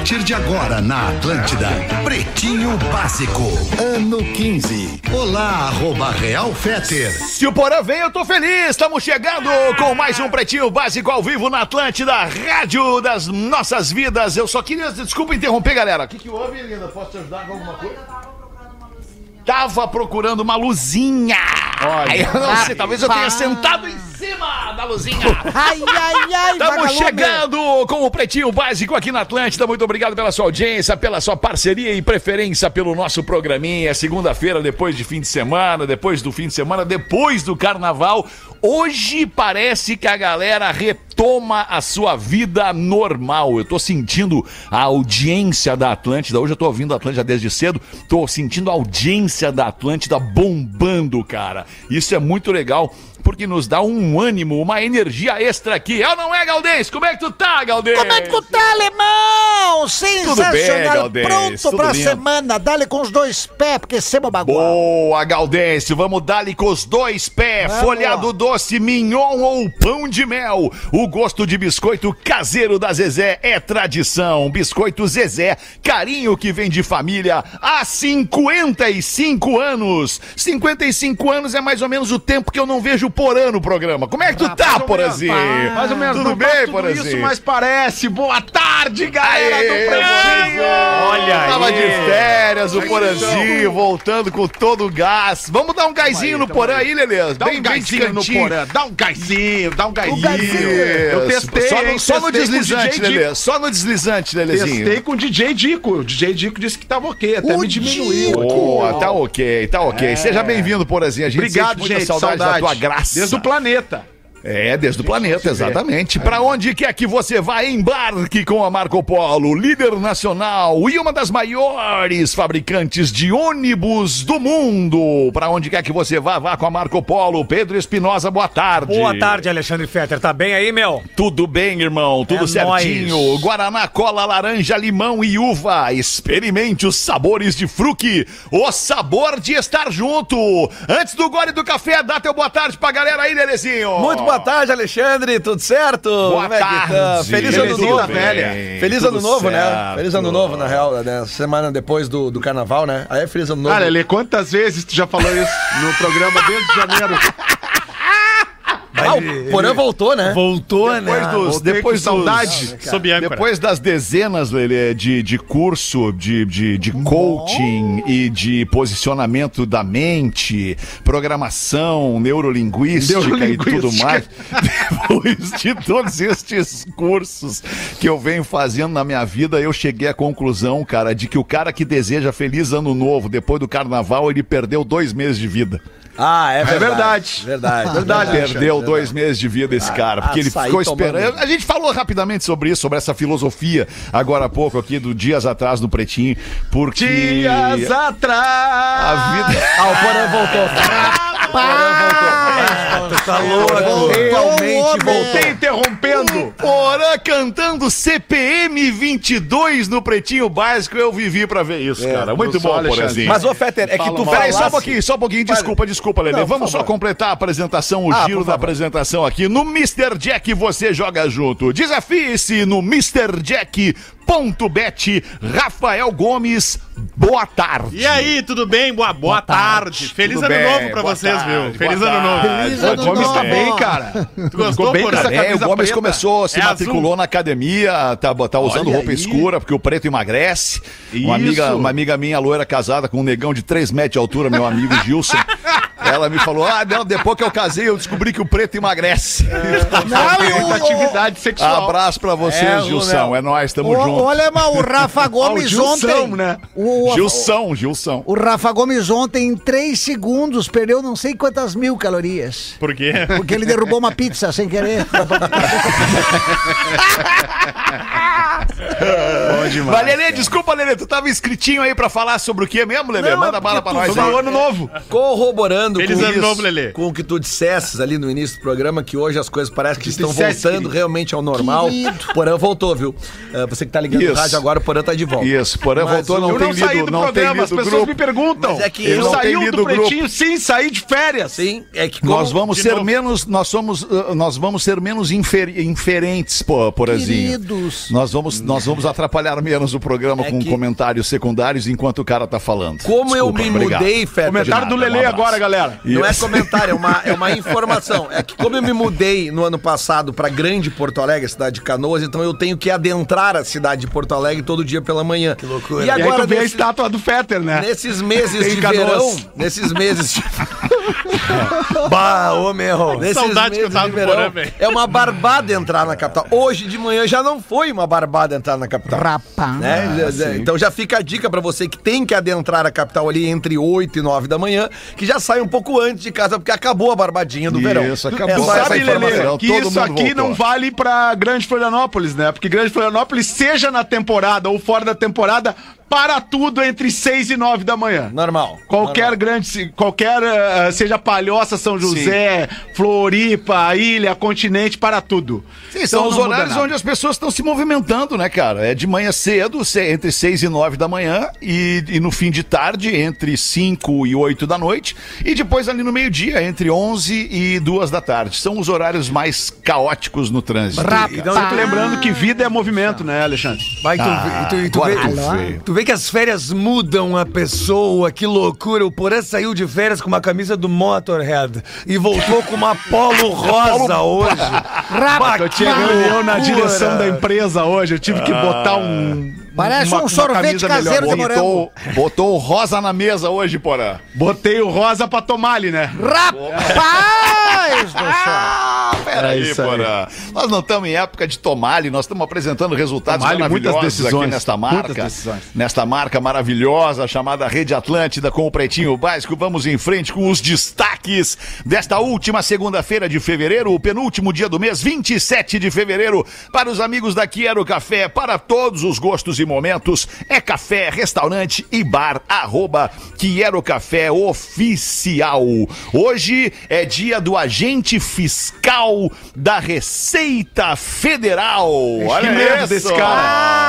A partir de agora na Atlântida, Pretinho Básico, ano 15. Olá, arroba Real Feter. Se o Porã vem, eu tô feliz. Estamos chegando com mais um Pretinho Básico ao vivo na Atlântida, rádio das nossas vidas. Eu só queria, desculpa interromper, galera. O que, que houve, linda? Posso te ajudar com alguma coisa? Tava procurando uma luzinha. Olha, eu não sei, talvez eu tenha sentado em cima da luzinha. Ai, ai, ai, Estamos chegando com o Pretinho Básico aqui na Atlântida. Muito obrigado pela sua audiência, pela sua parceria e preferência pelo nosso programinha. Segunda-feira, depois de fim de semana, depois do fim de semana, depois do carnaval. Hoje parece que a galera retoma a sua vida normal. Eu tô sentindo a audiência da Atlântida. Hoje eu tô ouvindo a Atlântida desde cedo. Tô sentindo a audiência da Atlântida bombando, cara. Isso é muito legal porque nos dá um ânimo, uma energia extra aqui. É ou não é, Galdês? Como é que tu tá, Galdês? Como é que tu tá, alemão? Sensacional. Galdês, Pronto tudo pra lindo. semana. Dá-lhe com os dois pés, porque sema bagual. Boa, Gaudêncio. Vamos dar-lhe com os dois pés. Vamos. Folhado doce, mignon ou pão de mel. O gosto de biscoito caseiro da Zezé é tradição. Biscoito Zezé, carinho que vem de família há 55 anos. 55 anos é mais ou menos o tempo que eu não vejo o Porã no programa. Como é que tu tá, mais ou Porazinho? Mais ou menos. Tudo não bem, Porazinho? isso, mas parece. Boa tarde, galera Aê, do Pretinho. Olha Tava de férias, o Aí, Porazinho, voltando com todo o gás. Vamos dar um gásinho no Porã aí, Lelê. Dá um gásinho no Porã, dá um gásinho, dá um gásinho. Eu testei, Só hein, no, só no deslizante, Lelê. Só no deslizante, Lelezinho. Testei com o DJ Dico. O DJ Dico disse que tava ok, até O me diminuiu. Boa, tá ok, tá ok. Seja bem-vindo, Porazinho. A gente Obrigado, sente muita gente. saudade, da tua graça. Desde o planeta. É, desde o planeta, exatamente. Pra onde quer que você vá, embarque com a Marco Polo, líder nacional e uma das maiores fabricantes de ônibus do mundo. Pra onde quer que você vá, vá com a Marco Polo. Pedro Espinosa, boa tarde. Boa tarde, Alexandre Fetter. Tá bem aí, meu? Tudo bem, irmão? Tudo É certinho. nóis. Guaraná, cola, laranja, limão e uva. Experimente os sabores de fruque. O sabor de estar junto. Antes do gole do café, dá teu boa tarde pra galera aí, Lelezinho. Muito boa tarde, Alexandre. Tudo certo? Boa Como é que tá? tarde. Feliz ano novo, velha. Feliz tudo ano novo, né? certo. Feliz ano novo, na real, né? Semana depois do, do carnaval, né? Aí é feliz ano novo. Cara, Lelê, quantas vezes tu já falou isso no programa desde janeiro? Ah, o Porã voltou, né? Voltou, Depois né? dos, depois saudade. dos- âncora. Depois das dezenas, Lelê, de, de curso, de, de, de coaching e de posicionamento da mente, programação, neurolinguística, e Neurolinguística. tudo mais, depois de todos estes cursos que eu venho fazendo na minha vida, eu cheguei à conclusão, cara, de que o cara que deseja feliz ano novo depois do carnaval, ele perdeu dois meses de vida. Ah, é verdade. verdade. Verdade. Verdade. Perdeu dois meses de vida esse cara, porque ele açaí ficou esperando. A gente falou rapidamente sobre isso, sobre essa filosofia, agora há pouco aqui, do Dias Atrás no Pretinho, porque... Dias atrás. A vida... Ah, o Porã voltou. Tá louco. Realmente voltou. Te interrompendo. Porã cantando CPM 22 no Pretinho Básico, eu vivi pra ver isso, cara. Muito bom. Porãzinho. Mas, ô, Fetter, é que tu. Peraí, só um pouquinho, só um pouquinho. Desculpa, desculpa, Lelê. Vamos só completar a apresentação, o Ah, giro da favor. Apresentação aqui. No Mr. Jack você joga junto. Desafie-se no MrJack.bet. Rafael Gomes, boa tarde. E aí, tudo bem? Boa, boa, tarde. Feliz Tudo ano bem, novo pra boa vocês, tarde, viu? boa Feliz ano tarde. novo. Feliz O ano Gomes novo. tá bem, cara. Tu gostou, bem com essa É, o Gomes preta. começou, se É matriculou na academia, tá, tá usando Olha roupa aí. escura, porque o preto emagrece. Uma amiga, uma amiga minha, loira, casada, com um negão de 3 metros de altura, meu amigo Gilson. Ela me falou: Ah, não, depois que eu casei, eu descobri que o preto emagrece. Não, e Muita o, atividade sexual. Abraço pra vocês, É, Gilson. É nóis, tamo o, junto. o alemão, o Rafa Gomes Gilson, ontem. né? O, Gilson, Gilson. o Rafa Gomes ontem, em 3 segundos, perdeu não sei quantas mil calorias. Por quê? Porque ele derrubou uma pizza sem querer. Mas, Lelê, desculpa, Lelê, tu tava inscritinho aí pra falar sobre o que mesmo, Lelê? Não, Manda é bala pra nós falou aí. ano novo. Corroborando Feliz com ano isso, novo, Lelê. com o que tu dissesses ali no início do programa, que hoje as coisas parecem que estão dissesse, voltando querido. realmente ao normal. Porã voltou, viu? Ah, você que tá ligando Isso. o rádio agora, o Porã tá de volta. Isso, Mas voltou, não Eu tem não saí lido, do não tem programa, as lido o pessoas grupo. me perguntam. Mas é que eu lido do grupo. pretinho sim, saí de férias. Sim, é que como- Nós vamos ser novo. menos, nós somos, uh, nós vamos ser menos infer, inferentes, pô, porazinho. Queridos. Nós vamos, nós vamos atrapalhar menos o programa É com que- comentários secundários enquanto o cara tá falando. Como eu Desculpa, me obrigado. mudei, Feta. Comentário do Lelê agora, galera. Não é Isso. comentário, é uma, é uma informação. É que como eu me mudei no ano passado pra grande Porto Alegre, a cidade de Canoas, então eu tenho que adentrar a cidade de Porto Alegre todo dia pela manhã. Que loucura. E E aí agora, tu vê a nesse- estátua do Fetter, né? nesses meses Em de Canoas. verão, nesses meses de... Bah, ô meu. Nesses Saudade que eu tava de verão, velho. é uma barbada entrar na capital. Hoje de manhã já não foi uma barbada entrar na capital. Rapaz. Né? então já fica a dica pra você que tem que adentrar a capital ali entre 8 e 9 da manhã, que já sai um pouco antes de casa, porque acabou a barbadinha do verão. Isso, acabou. Tu sabe. Lelê, que Todo isso aqui voltou. não vale pra Grande Florianópolis, né? Porque Grande Florianópolis, seja na temporada ou fora da temporada, para tudo entre 6 e 9 da manhã. Normal. Qualquer normal. grande, qualquer, eh, seja Palhoça, São José, Floripa, Ilha, Continente, para tudo. Sim, são Então os não muda horários onde as pessoas estão se movimentando, né, cara? É de manhã cedo, entre 6 e 9 da manhã, e, e no fim de tarde, entre 5 e 8 da noite, e depois ali no meio-dia, entre 11 e 2 da tarde. São os horários mais caóticos no trânsito. Então, sempre lembrando que vida é movimento, né, Alexandre? Vai, tu, Ah, tu, tu, tu, agora vê, tu veio. Vê que as férias mudam a pessoa, que loucura. O Porã saiu de férias com uma camisa do Motorhead e voltou com uma polo rosa hoje. Bah, Eu que tinha reunião na direção da empresa hoje, eu tive que botar um. Parece um sorvete caseiro de melhor. morango. Botou, botou o rosa na mesa hoje, porã. Botei o rosa pra tomar ali, né? Rapaz do céu. Ah, peraí, É porã. Nós não estamos em época de tomale, nós estamos apresentando resultados Tomale, muitas maravilhosos aqui decisões, nesta muitas marca. decisões. Nesta marca maravilhosa chamada Rede Atlântida com o Pretinho Básico. Vamos em frente com os destaques desta última segunda-feira de fevereiro, o penúltimo dia do mês, 27 de fevereiro. Para os amigos da Quiero Café, para todos os gostos e momentos, é café, restaurante e bar, arroba Quiero Café Oficial. Hoje é dia do agente fiscal da Receita Federal. Olha que medo isso. desse cara.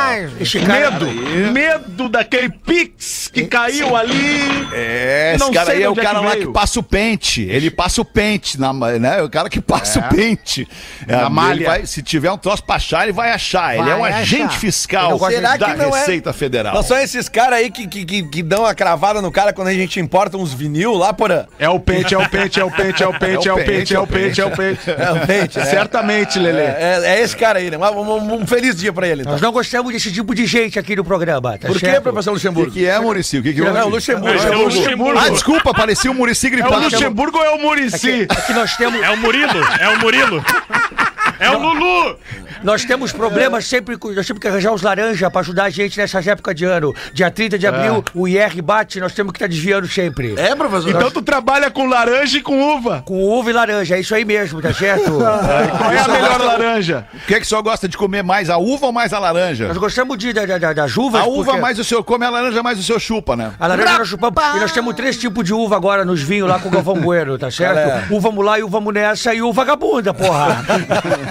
Ai, Esse cara- Medo, medo daquele Pix que caiu ali. É, esse Não cara sei aí é o é cara que lá que passa o pente. Ele passa o pente, na, né? É o cara que passa o pente. É, Na malha. vai- se tiver um troço pra achar, ele vai achar. ele é um Vai agente achar. fiscal Será da que não é- Receita Federal. Não são esses caras aí que, que, que, que dão a cravada no cara quando a gente importa uns vinil lá, porã? É o pente, é o pente, é o pente, é o pente, é o pente, é o pente, é o pente. É o pente, né? Certamente, Lelê. É, é esse cara aí, né? Um, um- um feliz dia pra ele, então. Nós não gostamos desse tipo de gente aqui no programa, tá Por que, professor O Luxemburgo? que, que é, Murici? O que, que Não, é o Luxemburgo. É o Luxemburgo. Ah, desculpa, parecia o Murici É o gripado. Luxemburgo ou é o Murici? Aqui nós temos, É o Murilo, é o Murilo. É o Lulu. nós temos problemas sempre, nós temos que arranjar os laranja pra ajudar a gente nessas épocas de ano. Dia 30 de abril, o IR bate, nós temos que estar desviando sempre. É, professor? Então tu trabalha com laranja e com uva. Com uva e laranja, é isso aí mesmo, tá certo? Qual é a melhor laranja? O que é que o senhor gosta de comer mais, a uva ou mais a laranja? Nós gostamos de, da, da, das uvas. A uva porque mais o senhor come, a laranja mais o senhor chupa, né? A laranja nós chupamos. E nós temos três tipos de uva agora nos vinhos lá com o Galvão Bueno, tá certo? É. Uva mulá e uva munessa e uva vagabunda, porra.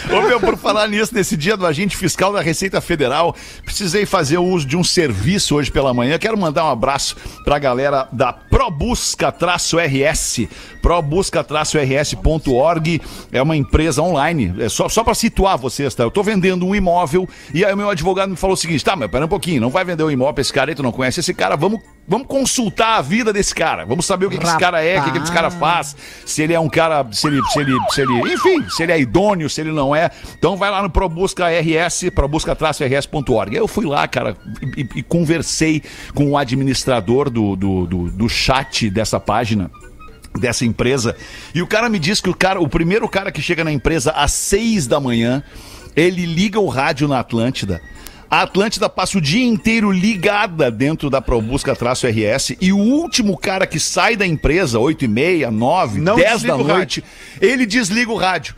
Ô, meu, por falar nisso, nesse dia do agente fiscal da Receita Federal, precisei fazer o uso de um serviço hoje pela manhã. Quero mandar um abraço pra galera da Probusca-RS. Probusca-RS.org é uma empresa online. É só, só pra situar vocês, tá? Eu tô vendendo um imóvel e aí o meu advogado me falou o seguinte: tá, mas pera um pouquinho, não vai vender um imóvel pra esse cara aí, tu não conhece esse cara, vamos. Vamos consultar a vida desse cara. Vamos saber o que, que esse cara é, o que, que esse cara faz. Se ele é um cara. Se ele, se ele. Se ele. Enfim, se ele é idôneo, se ele não é. Então vai lá no Probusca RS, probusca-rs.org. Eu fui lá, cara, e, e- conversei com o administrador do, do, do, do chat dessa página dessa empresa. E o cara me disse que o cara, o primeiro cara que chega na empresa às seis da manhã, ele liga o rádio na Atlântida. A Atlântida passa o dia inteiro ligada dentro da Probusca-RS e o último cara que sai da empresa, 8 e meia, 9, Não 10 da noite, ele desliga o rádio.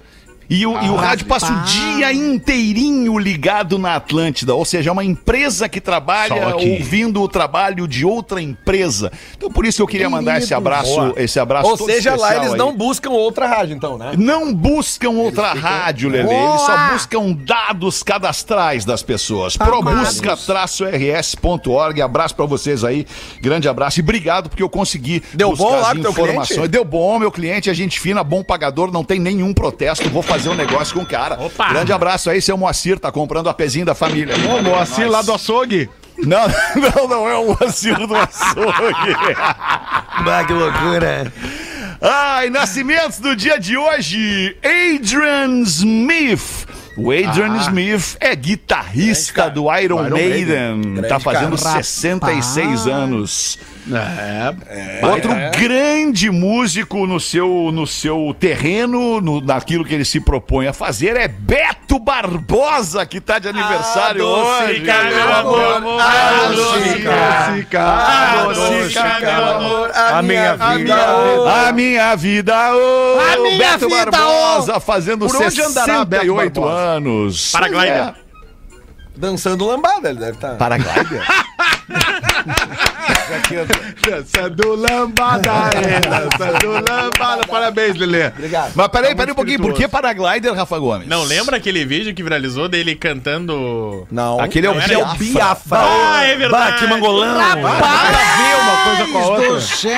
E o, e o rádio passa o dia inteirinho ligado na Atlântida, ou seja, é uma empresa que trabalha ouvindo o trabalho de outra empresa. Então por isso eu queria mandar esse abraço, esse abraço Ou seja, lá eles aí. não buscam outra rádio, então, né? Não buscam outra rádio, Lele. Eles só buscam dados cadastrais das pessoas. Probusca-rs.org. Abraço pra vocês aí. Grande abraço e obrigado porque eu consegui Deu buscar bom lá teu informações. cliente? Deu bom, meu cliente, é gente fina, bom pagador, não tem nenhum protesto. Vou fazer um negócio com o cara. Opa! Grande abraço aí, seu Moacir, tá comprando a pezinho da família. Ô, Moacir lá do açougue. Não, não, não é o Moacir do açougue. Bah, que loucura. Ai, nascimentos do dia de hoje, Adrian Smith. O Adrian Smith é guitarrista do Iron, Iron Maiden. Maiden. Tá fazendo cara. 66 anos. É. Outro grande músico no seu, no seu terreno, no, naquilo que ele se propõe a fazer, é Beto Barbosa, que tá de aniversário hoje. Adocica, meu amor. Adocica, adocica, meu amor. A minha vida. A minha vida, A minha Beto vida, Barbosa, fazendo Por onde andará Beto 68 Barbosa? anos. Paraglider. Dançando lambada, ele deve estar. Paraglider? Dançando lambada, é, dançando lambada. Parabéns, Lelê. Obrigado. Mas peraí, Tá peraí um pouquinho, por que paraglider, Rafa Gomes? Não, lembra aquele vídeo que viralizou dele cantando... Não. Aquele é o Não, é o era Biafra. Ah, é verdade. Bah, que mangolão. uma coisa com a outra. do céu!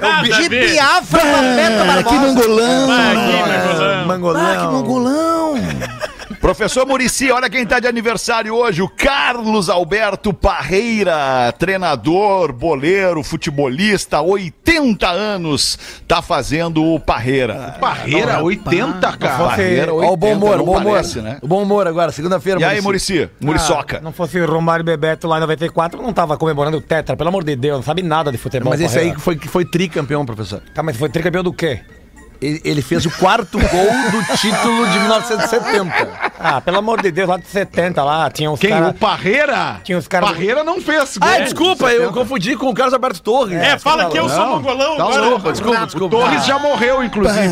Nada De. Biafra Beto Barbosa. Que mangolão. Ah, que mangolão. Ah, que mangolão! Professor Murici, olha quem tá de aniversário hoje, o Carlos Alberto Parreira, treinador, boleiro, futebolista, 80 anos, tá fazendo o Parreira. Barreira, 80, cara. Parreira, Ó, o bom 80, humor, não o bom humor. parece, né? O bom humor agora, segunda-feira. E aí. Murici? Muriçoca. Não fosse o Romário Bebeto lá em 94, não tava comemorando o Tetra, pelo amor de Deus, não sabe nada de futebol. Mas esse aí Parreira. que foi, que foi tricampeão, professor. Tá, mas foi tricampeão do quê? Ele, fez o quarto gol do título de 1970. Ah, pelo amor de Deus, lá de 70 lá, tinha os Quem? caras... O Parreira? Tinha os caras- Parreira não fez. Ah, gol. desculpa, eu confundi com o Carlos Alberto Torres. É, fala que eu sou Não, mongolão tá agora. louco. Desculpa, desculpa. Torres já morreu, inclusive.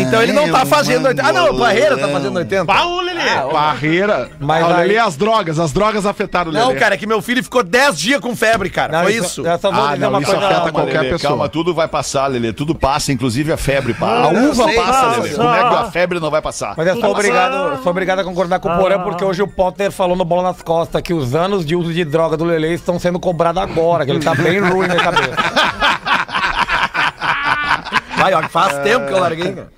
Então ele não tá fazendo 80. Ah, não, o Parreira tá fazendo 80. Paulo Lelê. Parreira. Mas Olha aí- as drogas. As drogas afetaram o Não, Lelê. cara, é que meu filho ficou 10 dias com febre, cara. Não, Foi isso. Vou Ah, não, isso afeta qualquer Lelê, pessoa. calma, tudo vai passar, Lelê. Tudo passa, inclusive a febre passa. A uva sei, passa. Lelê. Como é que a febre não vai passar? Mas eu sou obrigado, sou obrigado a concordar com o Porã, porque hoje o Potter falou no Bola nas Costas que os anos de uso de droga do Lele estão sendo cobrados agora, que ele tá bem ruim na cabeça. Vai, ó, faz tempo que eu larguei. cara.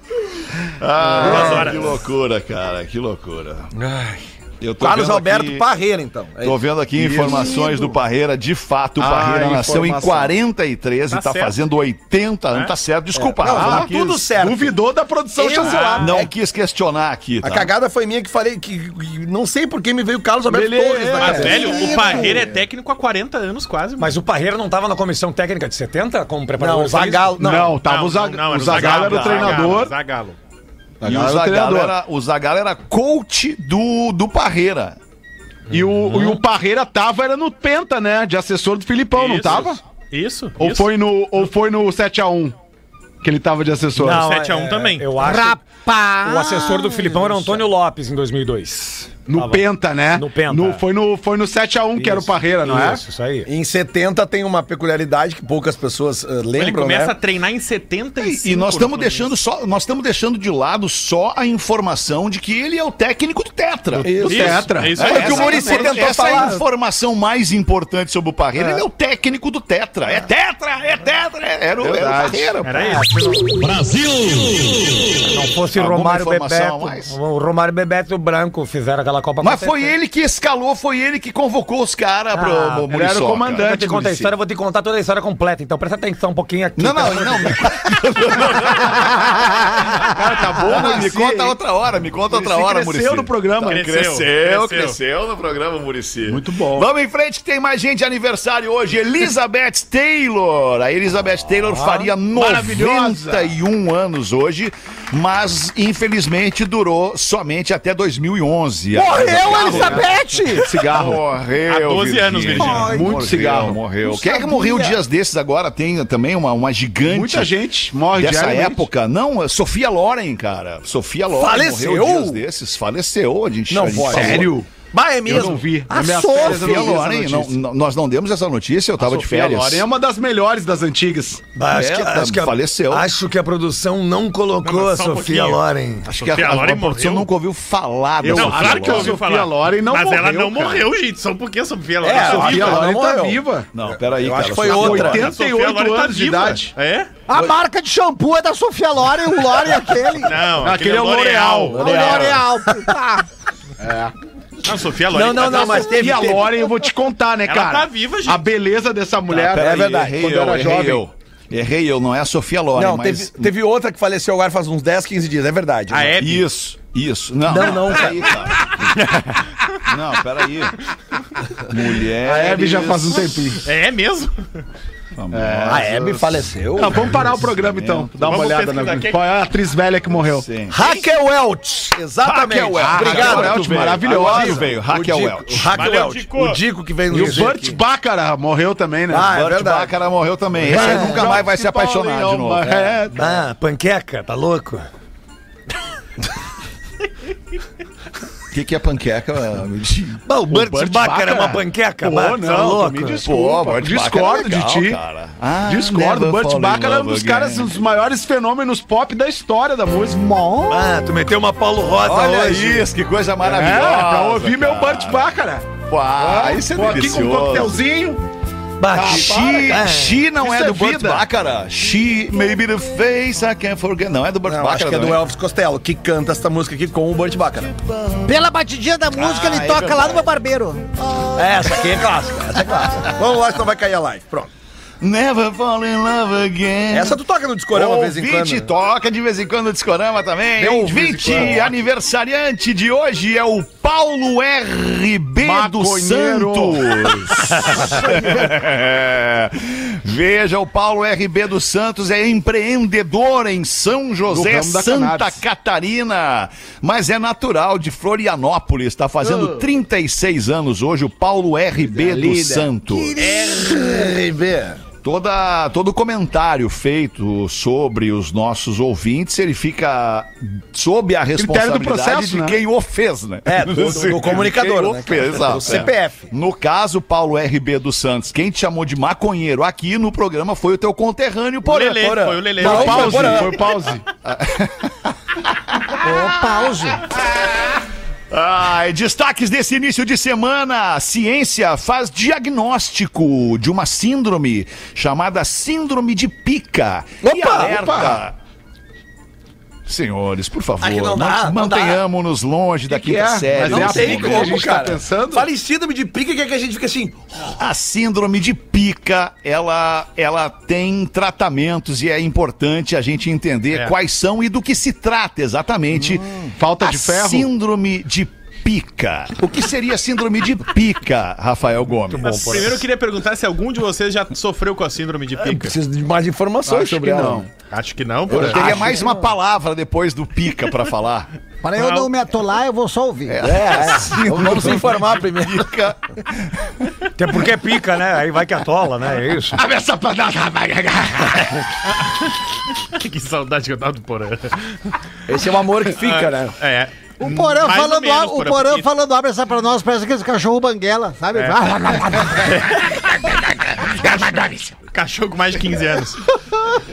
Ah, que loucura, cara, que loucura. Tô Carlos Alberto aqui- Parreira, então. É Tô vendo aqui informações do Parreira. De fato, o Ah, Parreira nasceu em informação. 43 e Tá tá certo. fazendo 80 anos. Tá certo, desculpa. Não, Rafa, tá tudo certo. Duvidou da produção Eu- chancelar. Não quis questionar aqui, A tá? cagada foi minha que falei que que não sei por que me veio o Carlos Alberto Lelê, Torres é. na Mas, velho, o Parreira é técnico há 40 anos quase. Mas o Parreira não tava na comissão técnica de 70 como preparador Não, o? Zagallo. Não, Não, tava o Zag- o Zagallo era o treinador. Zagalo. E o Zagallo era o Zagallo era, coach do, do Parreira. E o, e o Parreira tava, era no Penta, né? De assessor do Filipão, não Isso. tava? Isso. Ou isso. foi no, ou foi no 7x1 que ele tava de assessor? Não. Não, 7 a 1 também. Eu acho Rapaz! o assessor do Filipão era Antônio Lopes em 2002. No Tava- Penta, né? No Penta, No- é. foi, no, foi no 7x1 que era o Parreira, não é? Isso, isso aí. Em 70 tem uma peculiaridade que poucas pessoas eh, Ele lembram, começa né? a treinar em 75. E nós estamos no deixando só, nós estamos deixando de lado só a informação de que ele é o técnico do Tetra. Do Isso, Tetra. é isso É, aí. que o é, tentou essa é falar. a informação mais importante sobre o Parreira. Ele é o técnico do Tetra. É Tetra, é Tetra. é- Era o, era o. Parreira. Era isso. Brasil! Não fosse o Alguma Romário Bebeto. mais? O Romário Bebeto e o Branco fizeram aquela Copa Mas foi ele que escalou, foi ele que convocou os caras pro Ah, pro ele era o Muriçoca. comandante. Eu vou te contar a história, eu vou te contar toda a história completa, então presta atenção um pouquinho aqui. Não, não, não. Me, Cara, tá bom, não, não, me conta outra hora, me conta outra hora, cresceu Muricy. no programa. Tá, Cresceu, Cresceu, cresceu, cresceu. no programa, Muricy. Muito bom. Vamos em frente que tem mais gente de aniversário hoje. Elizabeth Taylor. A Elizabeth Taylor faria maravilhosa. 91 anos hoje, mas infelizmente durou somente até 2011. Morreu, Elizabeth! Cigarro. Morreu. Há 12 anos, Virgínia. Virgínia. Muito Morreu, cigarro. Morreu. Quem é que morreu dias desses agora? Tem também uma, uma gigante. Muita gente morre Dessa época, não, é Sofia Loren, cara. Sofia Loren Faleceu? morreu dias desses. Faleceu, a gente Não a gente pode. falou. Bah, é Eu mesmo. não vi. A Na minha Sofia férias eu não Sofia vi essa Loren, não- nós não demos essa notícia, eu tava de Sofia férias. Loren é uma das melhores das antigas. Bah, acho, É, que, tá- acho que a, faleceu. Acho que a produção não colocou Não, a só um Sofia pouquinho. Acho que a, Sofia a, Loren a produção nunca ouviu falar da Eu- Não, Sofia claro que eu Loren. ouvi Sofia falar. Loren não Mas ela morreu, não cara. morreu, gente. Só porque a Sofia Loren É, tá a Sofia viva. ela Loren não tá morreu. viva. Não, peraí, Eu cara. acho que foi Sofia outra. Loren- A Sofia 88 Loren tá anos de idade. É? A marca de shampoo é da Sofia Loren, o Loren é aquele. Não, Aquele é o L'Oreal. O L'Oreal. Tá. Não, Sofia Loren. Não, não, tá não, mas teve- Sofia Loren, eu vou te contar, né, Ela cara? tá viva, gente. A beleza dessa mulher. Peraí, É verdade. Errei Quando eu, era errei jovem. eu. Errei eu, não é a Sofia Loren, Não, mas... teve, teve outra que faleceu agora faz uns 10, 15 dias, é verdade. A Hebe. Isso, isso. Não, Não, não, peraí, cara. não, peraí. Mulher. A Hebe já faz um tempinho. É mesmo? A Hebe faleceu? Não, vamos parar o programa então. Dá uma Vamos olhada na pesquisar qual é a atriz velha que morreu. Sim. Raquel Welch, exatamente. Raquel Welch. Obrigado. Raquel Welch, bem. maravilhosa. Agora veio, Raquel o Dico, Welch. Raquel Valeu, Welch. Dico. O Dico que vem E nos o Burt aqui. Baccarat morreu também, né? Ah, é Burt verdade. Baccarat morreu também. Esse aí nunca mais vai se apaixonar de novo. É. Ah, panqueca, tá louco? O que, que é panqueca? o Burt Baccarat é uma Baccarat? panqueca, Pô, tá não, louco? me desculpa. Burt discordo é de ti. legal, cara. Ah, Discordo. never Burt Baccarat é um dos caras, um dos maiores fenômenos pop da história da música. Ah, tu meteu uma Paulo Rosa Olha hoje. isso, que coisa É, maravilhosa. pra ouvir meu cara. Burt Baccarat. Uau, isso é Tô aqui com um delicioso. coquetelzinho. Bah, She, é. she não Isso é é do Burt vida. Baccarat. She may be the face I can't forget. Não é do Burt Não, Baccarat. acho que é do não Elvis Costello, que canta essa música aqui com o Burt Baccarat. Pela batidinha da música, Ah, ele é toca lá verdade. no meu barbeiro. Essa aqui é clássica, essa é clássica. Vamos lá, senão vai cair a live. Pronto. Never fall in love again. Essa tu toca no discorama de vez em quando. 20 né? toca de vez em quando no Discorama também. Eu hein? ouvi de 20 quando. aniversariante de hoje é o Paulo RB dos. Santos. Veja, o Paulo RB dos Santos é empreendedor em São José, Santa. Catarina, mas é natural de Florianópolis. Está fazendo 36 anos hoje o Paulo RB dos Santos. RB. Toda, todo comentário feito sobre os nossos ouvintes, ele fica sob a responsabilidade do processo, de né? quem o fez, né? É, do- do- do comunicador, Quem o né, fez, exato, Do CPF. é. No caso, Paulo RB dos Santos, quem te chamou de maconheiro aqui no programa foi o teu conterrâneo, O Porã. Lelê, Porã. foi o Lelê. Foi o pause, foi o pause. Ô, pause. Ai, destaques desse início de semana. A ciência faz diagnóstico de uma síndrome chamada síndrome de pica. e Opa, alerta. opa. Senhores, por favor, Ah, que não dá, mantenhamos-nos longe da que quinta é? série. Mas Não é que programa. a como, gente tá cara. pensando? Fala em síndrome de pica que, é que a gente fica assim. A síndrome de pica, ela, ela tem tratamentos e é importante a gente entender É. quais são e do que se trata exatamente. Falta a de ferro? Síndrome de pica. O que seria síndrome de pica, Rafael Gomes? Primeiro eu queria perguntar se algum de vocês já sofreu com a síndrome de pica. Preciso de mais informações Acho sobre que ela. não. Acho que não, por Eu teria mais uma palavra depois do pica pra falar. Para eu não me atolar, eu vou só ouvir. É, é. Vamos se informar primeiro. Pica. Até porque é pica, né? Aí vai que atola, né? É isso. que saudade que eu tava do Porã. Esse é o amor que fica, né? É. O Porã Mais ou falando, menos, o Porã, Porã porque- falando abre essa pra nós, parece aqueles cachorro banguela, sabe? Cachorro com mais de 15 anos.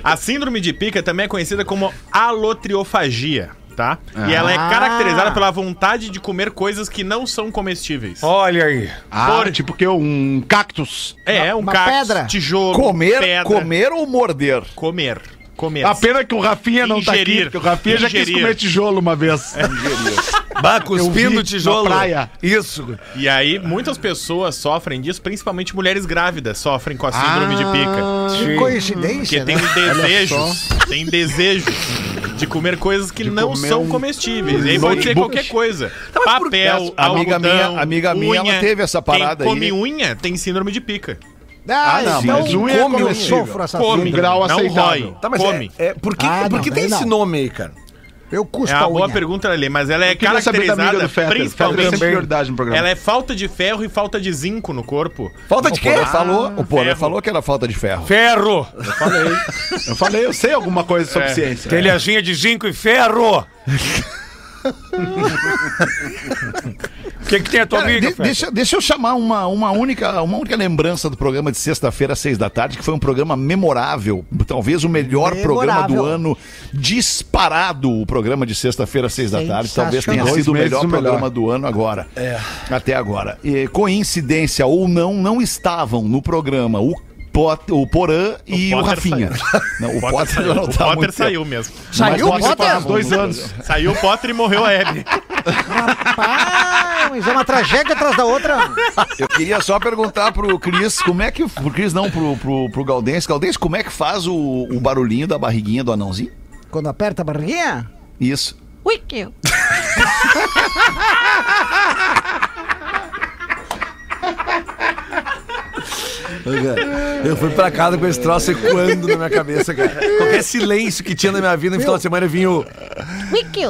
A síndrome de pica também é conhecida como alotriofagia, tá? E ela é Ah. caracterizada pela vontade de comer coisas que não são comestíveis. Olha aí. Ah, tipo que um cactus. É, um uma cacto, pedra. tijolo, Comer, pedra. comer ou morder? Comer. Comer. A pena que o Rafinha não tá aqui, Ingerir. porque o Rafinha já quis Ingerir. comer tijolo uma vez. Bah, Eu cuspindo tijolo. na praia. Isso. E aí, muitas pessoas sofrem disso, principalmente mulheres grávidas sofrem com a síndrome de pica. Que coincidência, Porque tem né? desejos, tem desejos de comer coisas que não comer são um- comestíveis. E aí pode ser qualquer coisa. Papel, A amiga algodão, minha- amiga minha, ela teve essa parada Quem aí. come unha tem síndrome de pica. Ah, não, então mas é come, eu comestível. sofro essa Come, Um grau não aceitável. rói. Tá, mas come. é, é, por que, Ah, por não, que tem esse não. nome aí, cara? Eu cuspo É uma boa unha. pergunta, Lelê, mas ela é caracterizada do Fetter. Principalmente. no programa. Ela é falta de ferro e falta de zinco no corpo. Falta de O quê? Porã falou, o ferro. falou que era falta de ferro. Ferro! Eu falei, eu sei alguma coisa sobre É. ciência. Telhazinha de zinco e ferro! O que, que tem a tua Cara, amiga, de- deixa, deixa eu chamar uma, uma, única, uma única lembrança do programa de sexta-feira, às seis da tarde, que foi um programa memorável. Talvez o melhor programa do Memorável. ano, disparado o programa de sexta-feira, às seis da tarde. Talvez tenha sido o melhor o melhor. programa do ano agora. Até agora. E, coincidência ou não, não estavam no programa o, Pot, o Porã e o, Potter Rafinha. Não, o O Potter, Potter saiu, não o tá há Potter saiu mesmo. Saiu o Mas Potter? faz dois anos. Saiu o Potter e morreu a Hebe. Ah, mas é uma tragédia atrás da outra. Eu queria só perguntar pro Cris, como é que. Pro Cris não, pro, pro, pro Galdense. Galdense, como é que faz o, o barulhinho da barriguinha do anãozinho? Quando aperta a barriguinha, Isso. Wiki. Eu fui pra casa com esse troço ecoando na minha cabeça, cara. Qualquer silêncio que tinha na minha vida no final de semana vinha o. Wiki.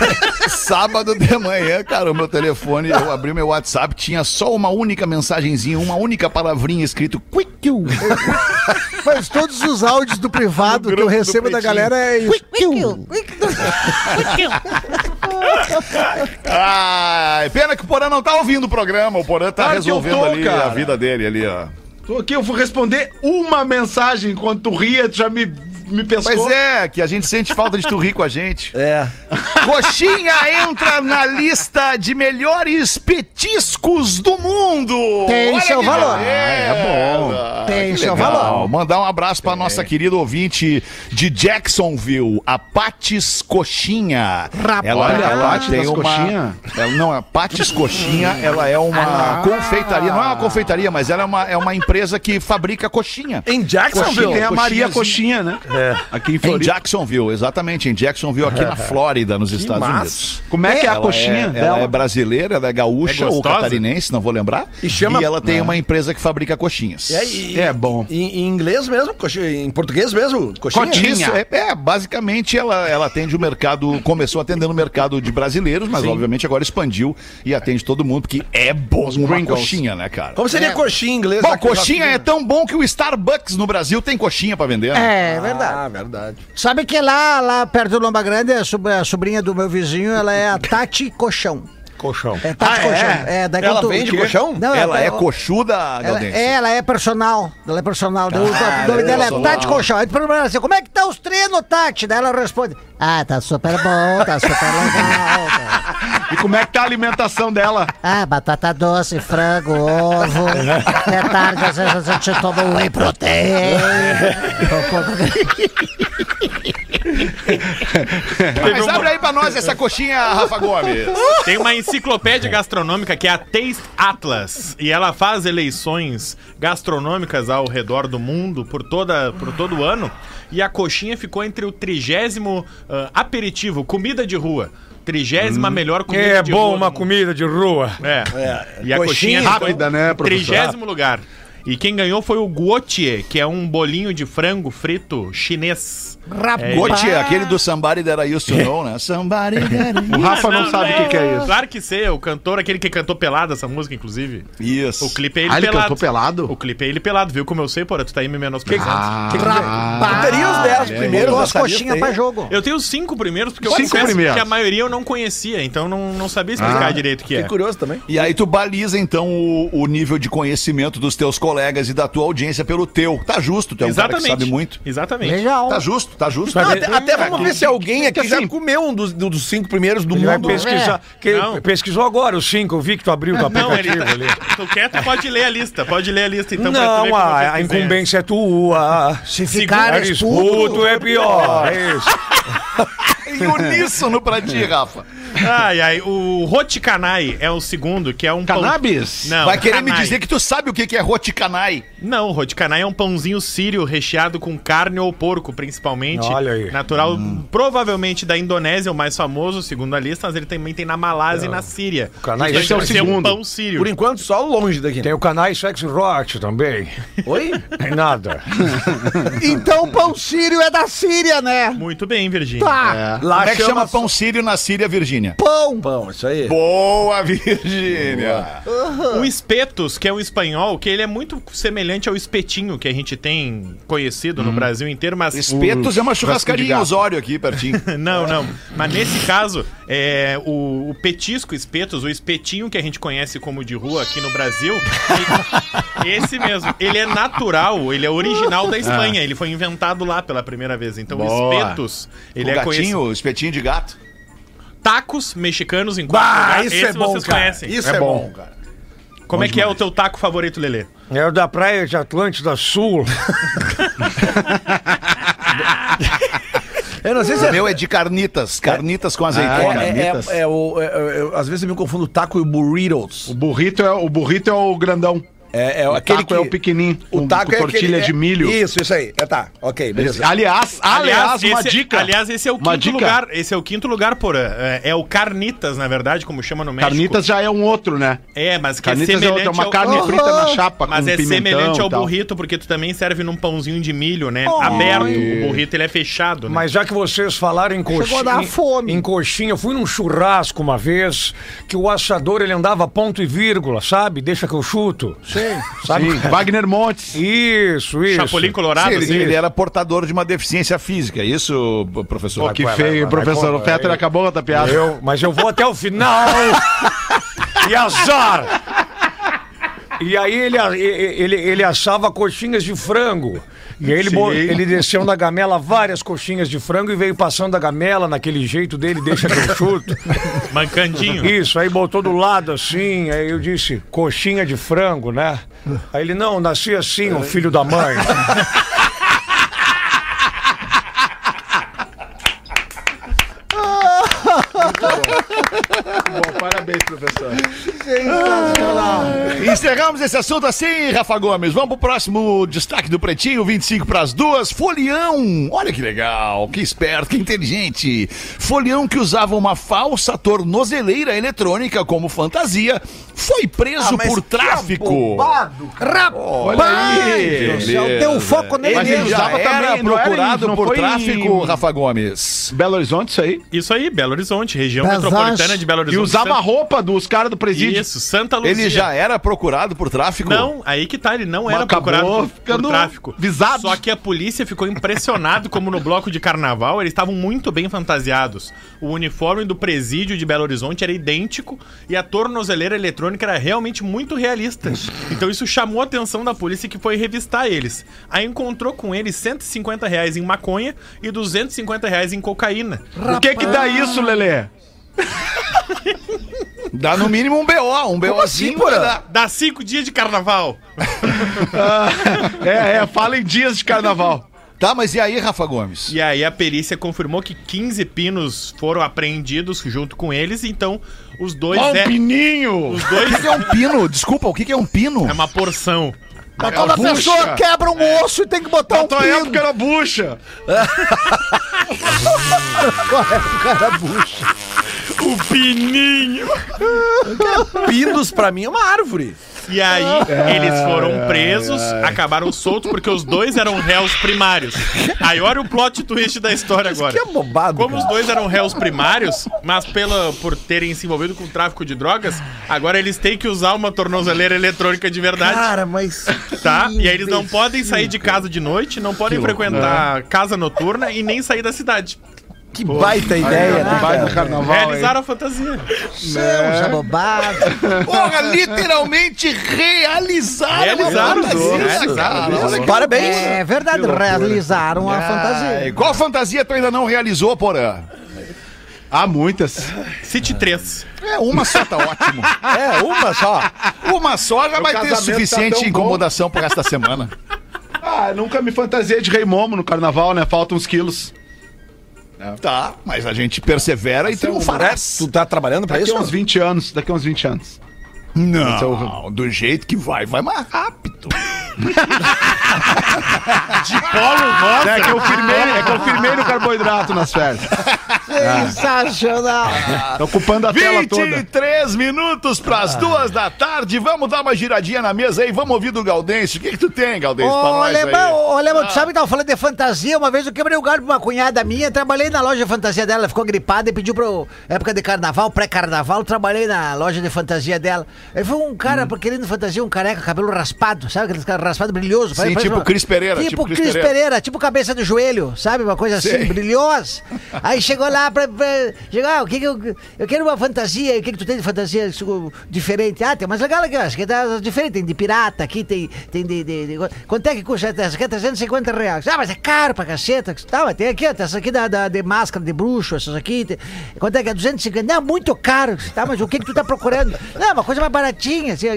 Sábado de manhã, cara, o meu telefone, eu abri meu WhatsApp, tinha só uma única mensagenzinha, uma única palavrinha escrito Quick. mas todos os áudios do privado que eu recebo da galera é isso. Wiki. Ai, pena que o Porã não tá ouvindo o programa, o Porã tá resolvendo tô, ali a cara. vida dele ali, ó. Aqui, eu vou responder uma mensagem enquanto tu ria, tu já me, me pescou. Pois é, que a gente sente falta de tu rir com a gente. É. Coxinha entra na lista de melhores petiscos do mundo. Tem Olha seu valor. beleza. é bom. Tem Que seu legal. valor. Mandar um abraço pra nossa querida ouvinte de Jacksonville, a Patis Coxinha. Rapaz. Olha, a das uma, Coxinha. ela, não, a Patis Coxinha, ela é uma confeitaria, não é uma confeitaria, mas ela é uma, é uma empresa que fabrica coxinha. Em Coxinha, Jacksonville. tem a Maria. Coxinha, né? Aqui em Em Floripa. Jacksonville, exatamente, em Jacksonville, aqui na Flórida, nos Estados massa. Unidos. Como é que é a Ela coxinha é, dela? ela é brasileira, ela é gaúcha É ou catarinense, não vou lembrar. E chama- ela tem uma empresa que fabrica coxinhas. É, e- É bom. Em, em inglês mesmo? Coxinha- em português mesmo? Coxinha? Cotinha. Isso, é, é, basicamente ela, ela atende o mercado, começou atendendo o mercado de brasileiros, mas obviamente agora expandiu e atende todo mundo, porque é bom uma coxinha, né, cara? Como seria coxinha em inglês? Bom, coxinha é tão bom que o Starbucks no Brasil tem coxinha pra vender. né? É verdade. Ah, verdade. Sabe que lá, lá perto do Lomba Grande, a, sob- a sobrinha do meu vizinho, ela é a Tati Colchão. Colchão. É Tati Ah, é? Colchão. É, daí Ela tu- vende colchão? Não, Ela é coxuda, Ela, Galdense? é, ela é personal. Ela é personal. Daí o- nome dela é. Tati Colchão. Aí tu pergunta assim: como é que tá os treinos, Tati? Daí ela responde: Ah, tá super bom, tá super legal. cara. E como é que tá a alimentação dela? Ah, batata doce, frango, ovo. É tarde, às vezes a gente toma um whey protein. Um pouco- Mas abre aí pra nós essa coxinha, Rafa Gomes. Tem uma enciclopédia gastronômica que é a Taste Atlas. E ela faz eleições gastronômicas ao redor do mundo por, toda, por todo o ano. E a coxinha ficou entre o trigésimo ah, aperitivo, comida de rua. Trigésima melhor comida É de bom rua. uma mundo. comida de rua. É. E a Coxinha coxinha rápida, né, professor? Trigésimo lugar. E quem ganhou foi o guotie, que é um bolinho de frango frito chinês. Rapaz. Gotti, aquele do Somebody That I Used to Know, né? Somebody That I O Rafa não, sabe o que, que é isso. Claro que sei, o cantor, aquele que cantou pelado essa música, inclusive. Isso. O clipe é ele Ah, ele pelado. cantou pelado? O clipe é ele pelado, viu como eu sei, porra? Tu tá aí me menosprezando. Tu teria os 10 primeiros Botou as coxinhas pra jogo. Eu tenho os cinco primeiros, porque eu Cinco confesso primeiros. que a maioria eu não conhecia, então não, não sabia explicar direito o que é. Fiquei curioso também. E aí tu baliza, então, o, o nível de conhecimento dos teus colegas e da tua audiência pelo teu. Tá justo, tu é um cara que Exatamente. sabe muito. Exatamente. Legal. Tá justo, tá justo. Não, até, até vamos ver se alguém aqui já assim- comeu um dos, dos cinco primeiros do Ele mundo. pesquisar. Pesquisou agora os cinco, eu vi que tu abriu o teu Não, ele tá, ali. tu quer, tu pode ler a lista, pode ler a lista então Não, a, a incumbência é tua. Se ficar esputo é pior. É isso. Em uníssono pra ti, Rafa. Ai, ai, o Roticanai é o segundo, que é um pão- Cannabis? Não, Vai querer me canai. dizer que tu sabe o que que é roticanai. Não, o roticanai é um pãozinho sírio recheado com carne ou porco, principalmente. Olha aí. Natural, provavelmente da Indonésia, o mais famoso, segundo a lista, mas ele também tem na Malásia e na Síria. canai- Justamente esse é o por ser um segundo. pão sírio. Por enquanto, só longe daqui. Tem o canal Sex Rock também. Oi? Tem nada. Então o pão sírio é da Síria, né? Muito bem, Virgínia. Tá. Como é que chama pão sírio na Síria, Virgínia? Pão. Pão, isso aí. Boa, Virgínia. O espetos, que é um espanhol, que ele é muito semelhante ao espetinho que a gente tem conhecido no Brasil inteiro, mas. Espetos é uma churrascaria em Osório aqui, pertinho. Não, não. Mas nesse caso, é, o, o petisco espetos, o espetinho que a gente conhece como de rua aqui no Brasil, ele- esse mesmo. Ele é natural, ele é original da Espanha. Ele foi inventado lá pela primeira vez. Então, o Boa. espetos, ele o é gatinho, conhecido. o espetinho de gato. Tacos mexicanos em quatro Bah, lugares. isso é Esse bom, vocês cara. conhecem. Isso é, bom, cara. Como é que é o teu taco favorito, Lelê? É o da praia de Atlântida Sul. Eu não sei se O é... meu é de carnitas, carnitas com azeitona. É, é, é, é o, é- é- é- às vezes eu me confundo taco e burritos. O burrito é o burrito é o grandão. É, é O aquele taco que... é o pequenininho. O com- taco com é tortilha aquele- de é- milho. Isso, isso aí. É, tá, ok, beleza. Aliás, aliás, uma esse, dica. Aliás, esse é o Uma quinto dica. lugar. Esse é o quinto lugar, por é, é o carnitas, na verdade, como chama no México. Carnitas já é um outro, né? É, mas que Carnitas é é semelhante outra, uma ao... carne frita na chapa Mas com é pimentão semelhante ao burrito, porque tu também serve num pãozinho de milho, né? Aberto. O burrito, ele é fechado, né? Mas já que vocês falaram em coxinha, Chegou a dar fome. em coxinha, eu fui num churrasco uma vez que o assador ele andava ponto e vírgula, sabe? Deixa que eu chuto. Sim. Sabe? Sim, Wagner Montes. Isso, isso. Chapolin Colorado, Sim, ele, ele era portador de uma deficiência física, isso, professor? Pô, que vai, feio, vai, vai, professor. vai, O Fetter acabou com a piada. Eu, mas eu vou até o final. e azar. E aí ele, ele, ele assava coxinhas de frango. E aí ele, bo- ele desceu na gamela várias coxinhas de frango e veio passando a gamela naquele jeito dele, deixa que eu chuto. Mancandinho. Isso, aí botou do lado assim, aí eu disse, coxinha de frango, né? Aí ele, não, nasci assim, o filho da mãe. Bom, parabéns, professor. Encerramos esse assunto assim, Rafa Gomes. Vamos pro próximo destaque do Pretinho, 25 para as duas. Folião. Olha que legal, que esperto, que inteligente. Folião que usava uma falsa tornozeleira eletrônica como fantasia foi preso por tráfico. Olha aí. Deus do céu, deu foco nele Mas ele usava era também, era procurado não por foi em- tráfico, Rafa Gomes. Belo Horizonte, isso aí. Isso aí, Belo Horizonte, região Pesas. metropolitana de Belo E Horizonte. usava a Santa- roupa dos caras do presídio. Isso, Santa Luzia. Ele já era procurado por tráfico? Não, aí que tá, ele não Mas era procurado por, tráfico. visado. Só que a polícia ficou impressionado como no bloco de carnaval eles estavam muito bem fantasiados. O uniforme do presídio de Belo Horizonte era idêntico e a tornozeleira eletrônica era realmente muito realista. Então isso chamou a atenção da polícia que foi revistar eles. Aí encontrou com eles 150 reais em maconha e 250 reais em cocaína. O que que dá isso, Lelê? Dá no mínimo um BO, um BOzinho. porra? vai dar. Dá cinco dias de carnaval. É, é, fala em dias de carnaval. Tá, mas e aí, Rafa Gomes? E aí a perícia confirmou que 15 pinos foram apreendidos junto com eles, então os dois Ó, um é, pininho! os O dois que, que é um pino? Desculpa, o que é um pino? é uma porção. Mas quando a bucha. pessoa quebra um osso e tem que botar Na um tua pino. época era bucha. Cara, bucha. O pininho. Pinos pra mim é uma árvore. E aí eles foram presos, acabaram soltos porque os dois eram réus primários. Aí olha o plot twist da história agora. Que é bobado, Como os cara. dois eram réus primários, mas pela, por terem se envolvido com tráfico de drogas, agora eles têm que usar uma tornozeleira eletrônica de verdade. Cara, mas... Tá? E aí eles não podem sair de casa de noite, não podem frequentar casa noturna e nem sair da cidade. Que baita ideia, né, cara? carnaval, hein? Realizaram a fantasia. Céu, bobado. Porra, literalmente realizaram, Realizaram, a fantasia, realizaram. cara. Olha que- Parabéns. É verdade, realizaram a Ai, fantasia. Qual fantasia tu ainda não realizou, Porã? Há muitas. City 3. É, uma só tá ótimo. É, uma só. Uma só já vai ter casamento suficiente tá incomodação pro resto da semana. Ah, nunca me fantasiei de Rei Momo no carnaval, né? Faltam uns quilos. Tá, mas a gente persevera e triunfará. Tu tá trabalhando pra Daqui isso? a uns 20 anos. Daqui a uns 20 anos. Não, do jeito que vai, vai mais rápido. Polo rosa. É que eu firmei, é que eu firmei no carboidrato nas férias. Sensacional. Tá ocupando a tela toda. 23 minutos pras duas da tarde. Vamos dar uma giradinha na mesa aí. Vamos ouvir do Gaudêncio. O que, que tu tem, Gaudêncio, pra aí? Alemão, ô, Alemão, tu sabe que tava falando de fantasia? Uma vez eu quebrei o galho pra uma cunhada minha, trabalhei na loja de fantasia dela, ela ficou gripada e pediu pro época de carnaval, pré-carnaval, trabalhei na loja de fantasia dela. Aí foi um Hum. cara querendo fantasia, um careca, cabelo raspado, sabe aqueles caras raspados brilhoso? Sim, tipo Cris Pereira, Tipo, tipo Cris Pereira. Pereira. tipo cabeça do joelho, sabe? Uma coisa assim, brilhosa. Aí chegou lá pra. pra chegou, ah, o que que eu. Eu quero uma fantasia, o que que tu tem de fantasia diferente? Ah, tem umas legal aqui, acho que tá diferente, tem de pirata aqui, tem, tem de, de, de- Quanto é que custa? Essa aqui é 350 reais. Ah, mas é caro pra caceta. Tá, mas tem aqui, ó, tem essa aqui da, da- de máscara de bruxo, essas aqui. tem- quanto é que é? 250? Não, muito caro. Tá, mas o que que tu tá procurando? Não, uma coisa mais baratinha. Assim,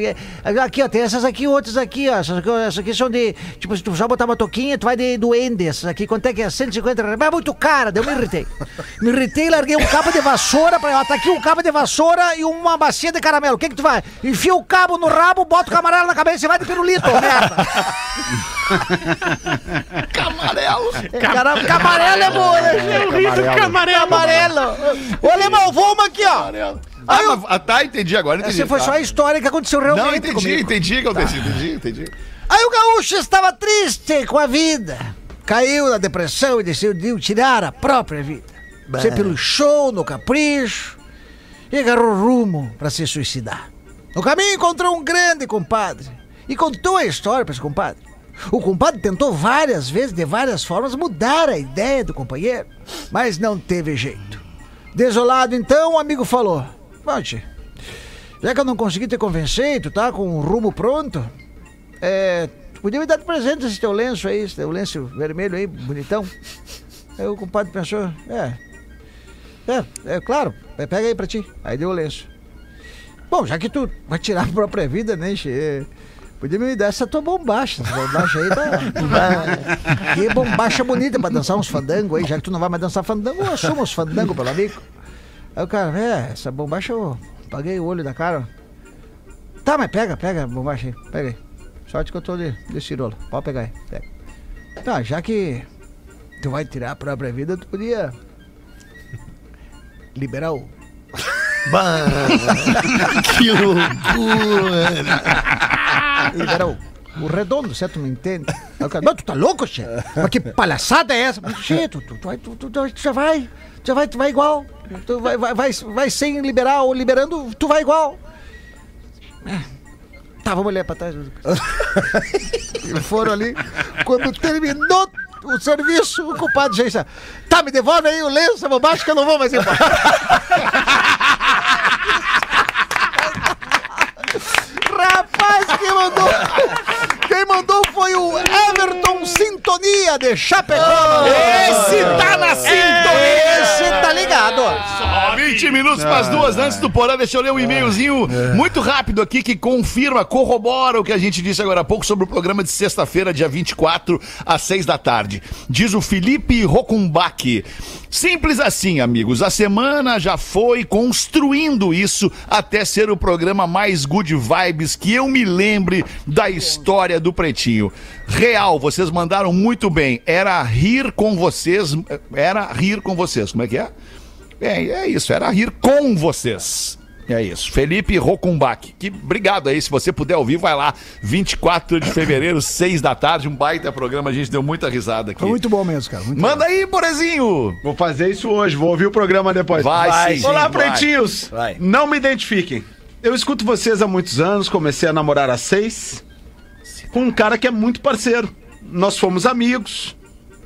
aqui, ó, tem essas aqui, outras aqui, ó. Essas aqui, essas aqui são de. Tipo, se tu só botar uma toquinha, tu vai de duende. Essas aqui, quanto é que é? 150 reais. Mas é muito cara. Daí eu me irritei. Me irritei, larguei um cabo de vassoura. Pra, ó, tá aqui um cabo de vassoura e uma bacia de caramelo. O que que tu vai? Enfia o cabo no rabo, bota o camarada na cabeça e vai de pirulito, merda. Camarelo. Cara, camarelo é bom, né? Eu ri do camarelo. Camarelo. Ô, alemão, vamos aqui, ó. Ah, Aí eu- mas- ah, tá, entendi agora. Entendi, Essa foi tá. só a história que aconteceu realmente Não, entendi, comigo. entendi, Gaudêncio. Entendi, entendi. Aí o gaúcho estava triste com a vida. Caiu na depressão e decidiu tirar a própria vida. Você pelo show, no capricho. E agarrou rumo para se suicidar. No caminho encontrou um grande compadre. E contou a história para esse compadre. O compadre tentou várias vezes, de várias formas, mudar a ideia do companheiro. Mas não teve jeito. Desolado, então, o amigo falou: Monte, já que eu não consegui te convencer, tu tá com o rumo pronto, é, tu podia me dar de presente esse teu lenço aí, esse teu lenço vermelho aí, bonitão. Aí o compadre pensou, é, é, é claro, é, pega aí pra ti. Aí deu o lenço. Bom, já que tu vai tirar a própria vida, né, Che? Podia me dar essa tua bombacha. Essa bombacha aí tá. Que bombacha bonita pra dançar uns fandangos aí. Já que tu não vai mais dançar fandango, eu os fandangos pelo amigo. Aí o cara, é, essa bombacha eu paguei o olho da cara. Tá, mas pega, pega a bombacha aí. Pega aí. Sorte que eu tô de, de cirola. Pode pegar aí. Pega. Tá, já que tu vai tirar a própria vida, tu podia liberar o. Que loucura. Liberar o, redondo, certo? Não entende? Aí o cara, não, tu tá louco, che? Mas que palhaçada é essa? Mas, che, tu, tu, tu, tu, tu, já vai, já vai, tu vai igual. Tu vai, vai, vai, vai sem liberar ou liberando, tu vai igual. É. Tá, vamos olhar pra trás. E foram ali. Quando terminou o serviço, o culpado já disse: Tá, me devolve aí o lenço, bobagem que eu não vou mais embora. Rapaz, quem mandou? Quem mandou foi o Everton Sintonia de Chapecó. Esse tá na sintonia! Esse tá ligado. Ó, 20 minutos para as duas antes do Porã. Deixa eu ler um e-mailzinho muito rápido aqui que confirma, corrobora o que a gente disse agora há pouco sobre o programa de sexta-feira, dia 24, às 6 da tarde. Diz o Felipe Rocumbach. Simples assim, amigos. A semana já foi construindo isso até ser o programa mais good vibes que eu me lembre da história do Pretinho. Real, vocês mandaram muito bem. Era rir com vocês. Era rir com vocês. Como é que é? É, é isso, era rir com vocês. É isso. Felipe Rocumbach. Que obrigado aí. Se você puder ouvir, vai lá. 24 de fevereiro, 6 da tarde. Um baita programa. A gente deu muita risada aqui. Foi muito bom mesmo, cara. Muito Manda aí, Borezinho. Vou fazer isso hoje, vou ouvir o programa depois. Vai, sim, Olá, vai. pretinhos. Vai. Não me identifiquem. Eu escuto vocês há muitos anos, comecei a namorar há seis, com um cara que é muito parceiro. Nós fomos amigos.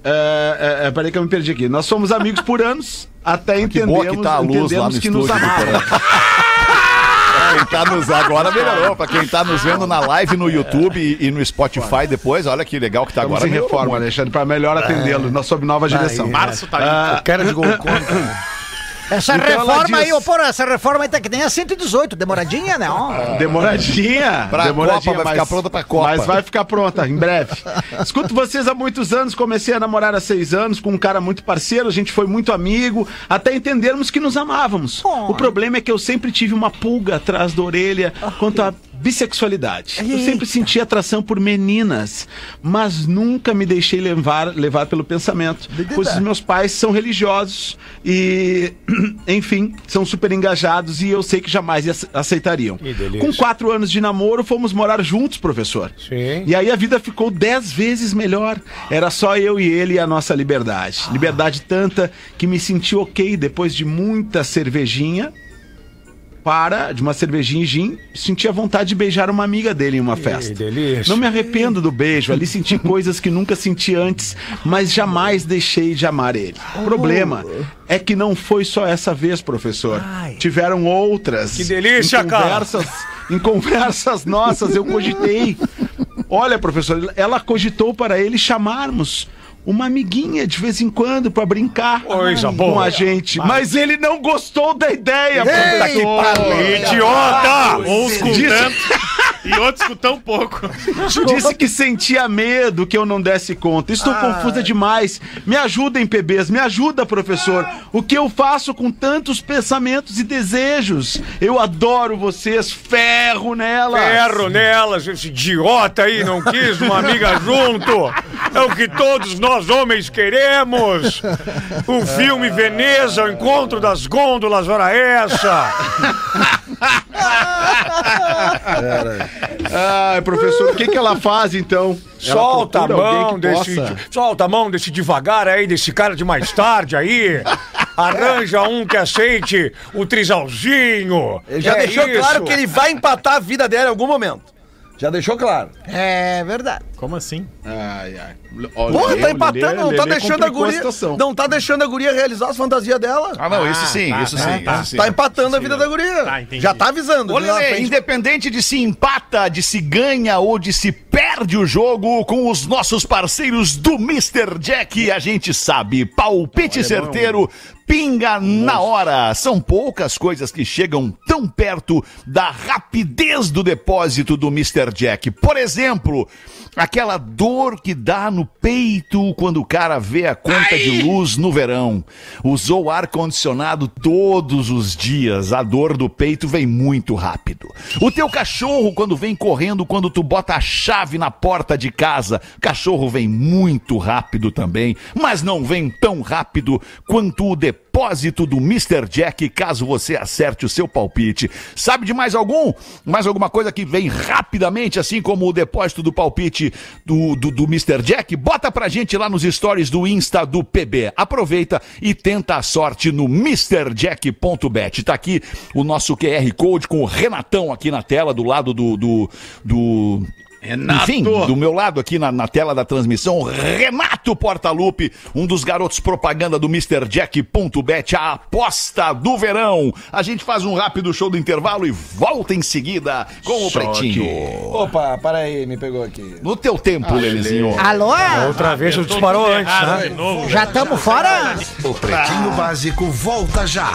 É, é, é, peraí que eu me perdi aqui. Nós fomos amigos por anos, até Que entendemos, boa que tá a luz lá no entendemos que nos. Pra quem tá nos, agora melhorou. Pra quem tá nos vendo na live no YouTube e, e no Spotify depois, olha que legal que tá Estamos agora. em reforma. Alexandre, para melhor atendê-lo. Nós sob nova direção. Março tá ali. Ah, O cara de gol contra. Essa Então reforma aí, ô, porra, essa reforma aí tá que nem a 118, demoradinha, né? Ó. Demoradinha. Pra demoradinha, Copa, vai ficar pronta pra Copa. Mas vai ficar pronta, em breve. Escuto vocês há muitos anos, comecei a namorar há seis anos com um cara muito parceiro, a gente foi muito amigo, até entendermos que nos amávamos. Oh. O problema é que eu sempre tive uma pulga atrás da orelha quanto a bissexualidade. Eu sempre senti atração por meninas, mas nunca me deixei levar, levar pelo pensamento. Pois os meus pais são religiosos e, enfim, são super engajados e eu sei que jamais ace- aceitariam. Com quatro anos de namoro, fomos morar juntos, professor. Sim. E aí a vida ficou dez vezes melhor. Era só eu e ele e a nossa liberdade. Liberdade tanta que me senti ok depois de muita cervejinha. Para, de uma cervejinha e gin, senti a vontade de beijar uma amiga dele em uma festa. delícia. Não me arrependo do beijo, ali senti coisas que nunca senti antes, mas jamais deixei de amar ele. O problema é que não foi só essa vez, professor. Tiveram outras. Que delícia, em cara. conversas, Em conversas nossas, eu cogitei. Olha, professor, ela cogitou para ele chamarmos uma amiguinha de vez em quando para brincar Coisa com boa. a gente. Mas ele não gostou da ideia, Puta que professor. pariu, idiota! Uns com e outros com tão pouco. Disse que sentia medo que eu não desse conta. Estou confusa demais. Me ajudem, PBs. Me ajuda, professor. O que eu faço com tantos pensamentos e desejos? Eu adoro vocês. Ferro nelas. Ferro nelas, esse idiota aí não quis uma amiga junto. É o que todos nós homens queremos. O filme Veneza, o encontro das gôndolas, ora essa. Ai, professor, o que, que ela faz então? Ela Solta a mão desse. possa- Solta a mão desse devagar aí, desse cara de mais tarde aí. Arranja um que aceite o trisalzinho. Ele já É deixou isso. claro que ele vai empatar a vida dela em algum momento. Já deixou claro. É verdade. Como assim? Ai, ai. Porra, tá empatando, não tá deixando a guria. Não tá deixando a guria realizar as fantasias dela. Ah, não, isso sim, isso sim, tá. isso sim. Tá empatando a vida da guria. Tá. Já tá avisando. Frente. independente de se empata, de se ganha ou de se perde o jogo, com os nossos parceiros do Mr. Jack, a gente sabe. Palpite certeiro, pinga na hora. São poucas coisas que chegam tão perto da rapidez do depósito do Mr. Jack. Por exemplo, aquela dor que dá no peito quando o cara vê a conta de luz no verão. Usou ar-condicionado todos os dias, a dor do peito vem muito rápido. O teu cachorro, quando vem correndo, quando tu bota a chave na porta de casa, cachorro vem muito rápido também, mas não vem tão rápido quanto o depósito do Mr. Jack, caso você acerte o seu palpite. Sabe de mais algum? Mais alguma coisa que vem rapidamente, assim como o depósito do palpite do, do, do Mr. Jack? Bota pra gente lá nos stories do Insta do PB. Aproveita e tenta a sorte no MrJack.bet. Tá aqui o nosso QR Code com o Renatão aqui na tela, do lado do. do, do Enfim, do meu lado aqui na, na tela da transmissão, Renato Portaluppi, um dos garotos propaganda do MrJack.bet, a aposta do verão. A gente faz um rápido show do intervalo e volta em seguida com o Pretinho. Opa, para aí, me pegou aqui. No teu tempo, Lelezinho. Alô? Outra vez tu disparou antes, Errado né? Já estamos fora? O Pretinho Básico volta já.